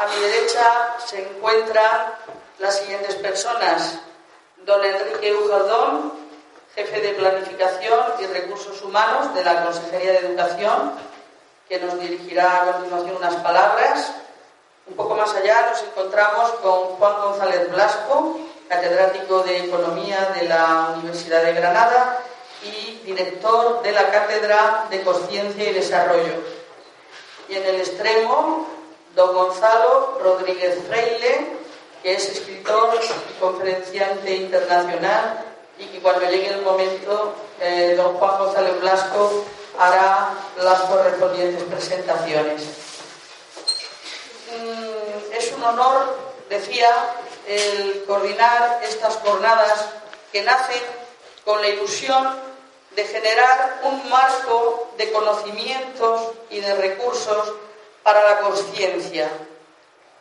A mi derecha se encuentran las siguientes personas. Don Enrique Ujaldón, jefe de Planificación y Recursos Humanos de la Consejería de Educación, que nos dirigirá a continuación unas palabras. Un poco más allá nos encontramos con Juan González Blasco, catedrático de Economía de la Universidad de Granada y director de la Cátedra de Conciencia y Desarrollo. Y en el extremo don Gonzalo Rodríguez Freile, que es escritor conferenciante internacional y que cuando llegue el momento, eh, don Juan González Blasco hará las correspondientes presentaciones. Mm, es un honor, decía, el coordinar estas jornadas que nacen con la ilusión de generar un marco de conocimientos y de recursos para la conciencia,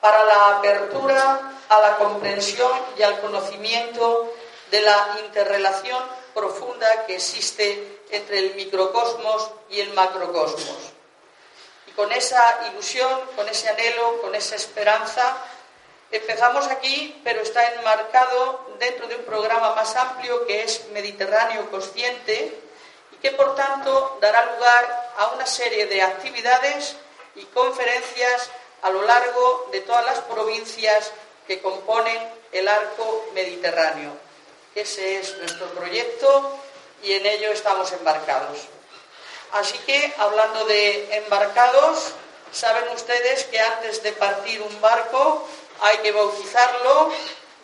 para la apertura a la comprensión y al conocimiento de la interrelación profunda que existe entre el microcosmos y el macrocosmos. Y con esa ilusión, con ese anhelo, con esa esperanza, empezamos aquí, pero está enmarcado dentro de un programa más amplio que es Mediterráneo Consciente y que, por tanto, dará lugar a una serie de actividades y conferencias a lo largo de todas las provincias que componen el arco mediterráneo. Ese es nuestro proyecto y en ello estamos embarcados. Así que, hablando de embarcados, saben ustedes que antes de partir un barco hay que bautizarlo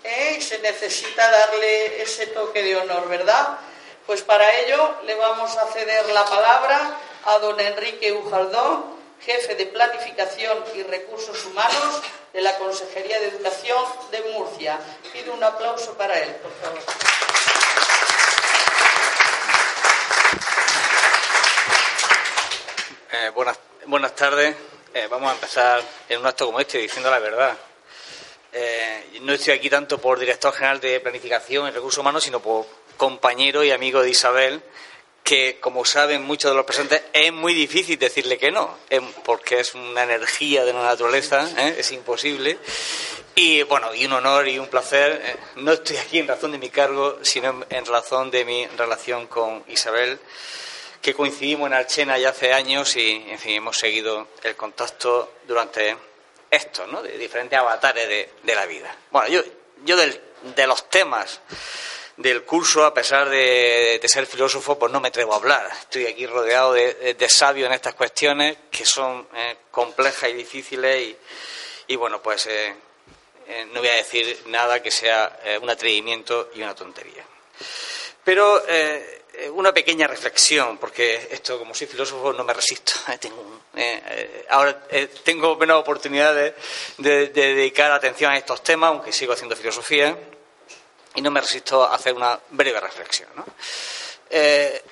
¿eh? y se necesita darle ese toque de honor, ¿verdad? Pues para ello le vamos a ceder la palabra a don Enrique Ujaldón, jefe de Planificación y Recursos Humanos de la Consejería de Educación de Murcia. Pido un aplauso para él, por favor. Eh, buenas, buenas tardes. Eh, vamos a empezar en un acto como este diciendo la verdad. Eh, no estoy aquí tanto por director general de Planificación y Recursos Humanos, sino por compañero y amigo de Isabel, que, como saben muchos de los presentes, es muy difícil decirle que no, porque es una energía de la naturaleza, ¿eh? es imposible. Y bueno, y un honor y un placer. ¿eh? No estoy aquí en razón de mi cargo, sino en razón de mi relación con Isabel, que coincidimos en Archena ya hace años y, en fin, hemos seguido el contacto durante esto, ¿no? De diferentes avatares de, de la vida. Bueno, yo, yo del, de los temas del curso, a pesar de, ser filósofo, pues no me atrevo a hablar. Estoy aquí rodeado de, sabios en estas cuestiones que son eh, complejas y difíciles y, bueno, pues eh, eh, no voy a decir nada que sea un atrevimiento y una tontería. Pero una pequeña reflexión, porque esto, como soy filósofo, no me resisto. tengo, ahora tengo menos oportunidades de, de dedicar atención a estos temas, aunque sigo haciendo filosofía y no me resisto a hacer una breve reflexión. Eh,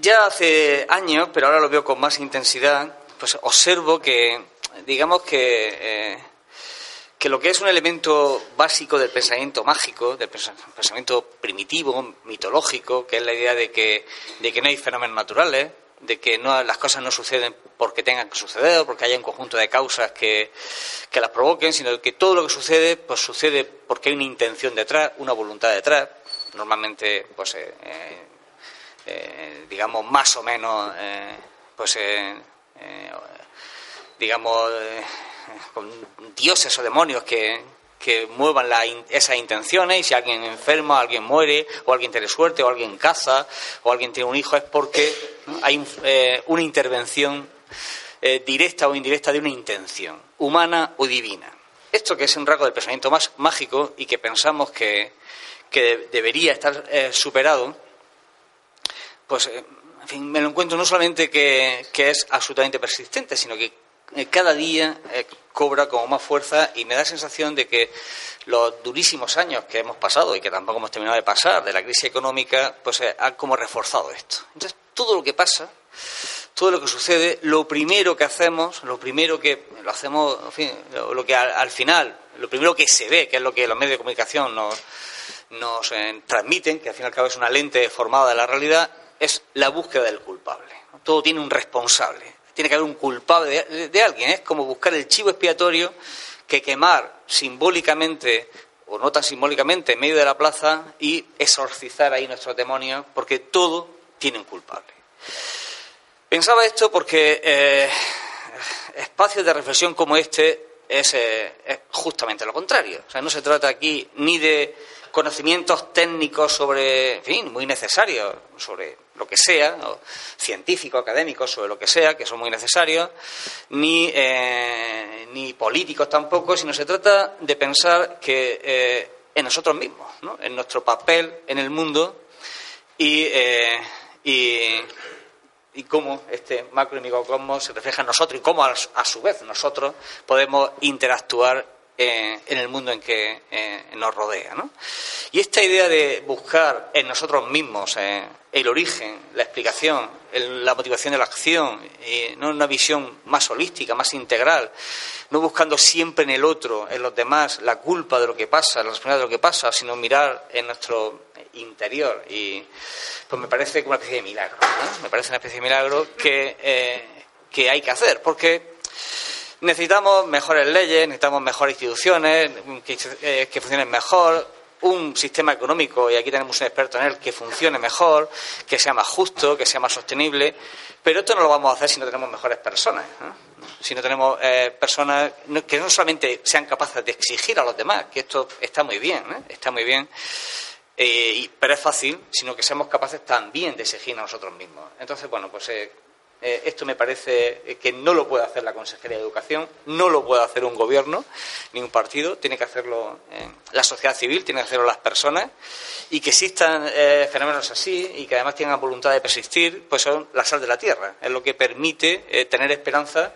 ya hace años, pero ahora lo veo con más intensidad, pues observo que, digamos que, eh, que lo que es un elemento básico del pensamiento mágico, del pensamiento primitivo, mitológico, que es la idea de que, de que no hay fenómenos naturales, de que no, las cosas no suceden porque tengan que suceder o porque haya un conjunto de causas que, que las provoquen, sino que todo lo que sucede, pues sucede porque hay una intención detrás, una voluntad detrás, normalmente, pues, eh, eh, eh, digamos, más o menos, pues, digamos, con dioses o demonios que, que muevan esas intenciones y si alguien enferma, alguien muere, o alguien tiene suerte, o alguien caza, o alguien tiene un hijo, es porque hay una intervención directa o indirecta de una intención, humana o divina. Esto que es un rasgo del pensamiento más mágico y que pensamos que, que debería estar eh, superado, pues, eh, en fin, me lo encuentro no solamente que, es absolutamente persistente, sino que eh, cada día cobra como más fuerza y me da la sensación de que los durísimos años que hemos pasado y que tampoco hemos terminado de pasar de la crisis económica, pues han como reforzado esto. Entonces, todo lo que pasa, todo lo que sucede, lo primero que hacemos, lo primero que lo hacemos, lo, que al, final, lo primero que se ve, que es lo que los medios de comunicación nos, eh, transmiten, que al fin y al cabo es una lente formada de la realidad, es la búsqueda del culpable. Todo tiene un responsable. Tiene que haber un culpable de, alguien. Es como buscar el chivo expiatorio que quemar simbólicamente o no tan simbólicamente en medio de la plaza y exorcizar ahí nuestros demonios, porque todo tiene un culpable. Pensaba esto porque eh, espacios de reflexión como este es, eh, es, justamente lo contrario. O sea, no se trata aquí ni de conocimientos técnicos sobre, en fin, muy necesarios, sobre lo que sea, científicos, académicos, sobre lo que sea, que son muy necesarios, ni, eh, ni políticos tampoco, sino se trata de pensar que eh, en nosotros mismos, ¿no? en nuestro papel en el mundo y, eh, y, y, cómo este macro y microcosmos se refleja en nosotros y cómo a su vez nosotros podemos interactuar eh, en el mundo en que eh, nos rodea. ¿no? Y esta idea de buscar en nosotros mismos eh, el origen, la explicación, la motivación de la acción, no una visión más holística, más integral, no buscando siempre en el otro, en los demás, la culpa de lo que pasa, la responsabilidad de lo que pasa, sino mirar en nuestro interior. Y pues me parece como una especie de milagro, me parece una especie de milagro que, que hay que hacer, porque Necesitamos mejores leyes, necesitamos mejores instituciones eh, que, funcionen mejor, un sistema económico, y aquí tenemos un experto en él, que funcione mejor, que sea más justo, que sea más sostenible, pero esto no lo vamos a hacer si no tenemos mejores personas. Si no tenemos eh, personas que no solamente sean capaces de exigir a los demás, que esto está muy bien, ¿eh? está muy bien, pero es fácil, sino que seamos capaces también de exigir a nosotros mismos. Entonces, bueno, pues eh, esto me parece eh, que no lo puede hacer la Consejería de Educación, no lo puede hacer un gobierno ni un partido, tiene que hacerlo eh, la sociedad civil, tiene que hacerlo las personas y que existan fenómenos así y que además tengan voluntad de persistir, pues son la sal de la tierra, es lo que permite tener esperanza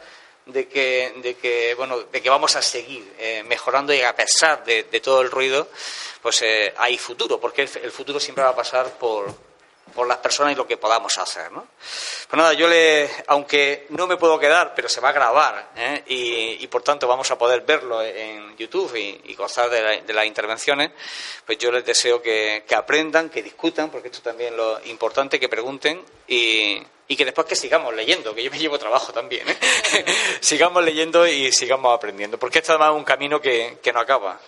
de que, de que, bueno, de que vamos a seguir mejorando y a pesar de, todo el ruido, pues hay futuro, porque el futuro siempre va a pasar por por las personas y lo que podamos hacer. ¿no? Pues nada, yo le, aunque no me puedo quedar, pero se va a grabar ¿eh? y, por tanto vamos a poder verlo en YouTube y, gozar de, las intervenciones, pues yo les deseo que, aprendan, que discutan, porque esto también es lo importante, que pregunten y, que después que sigamos leyendo, que yo me llevo trabajo también, ¿eh? sigamos leyendo y sigamos aprendiendo, porque esto además es un camino que no acaba.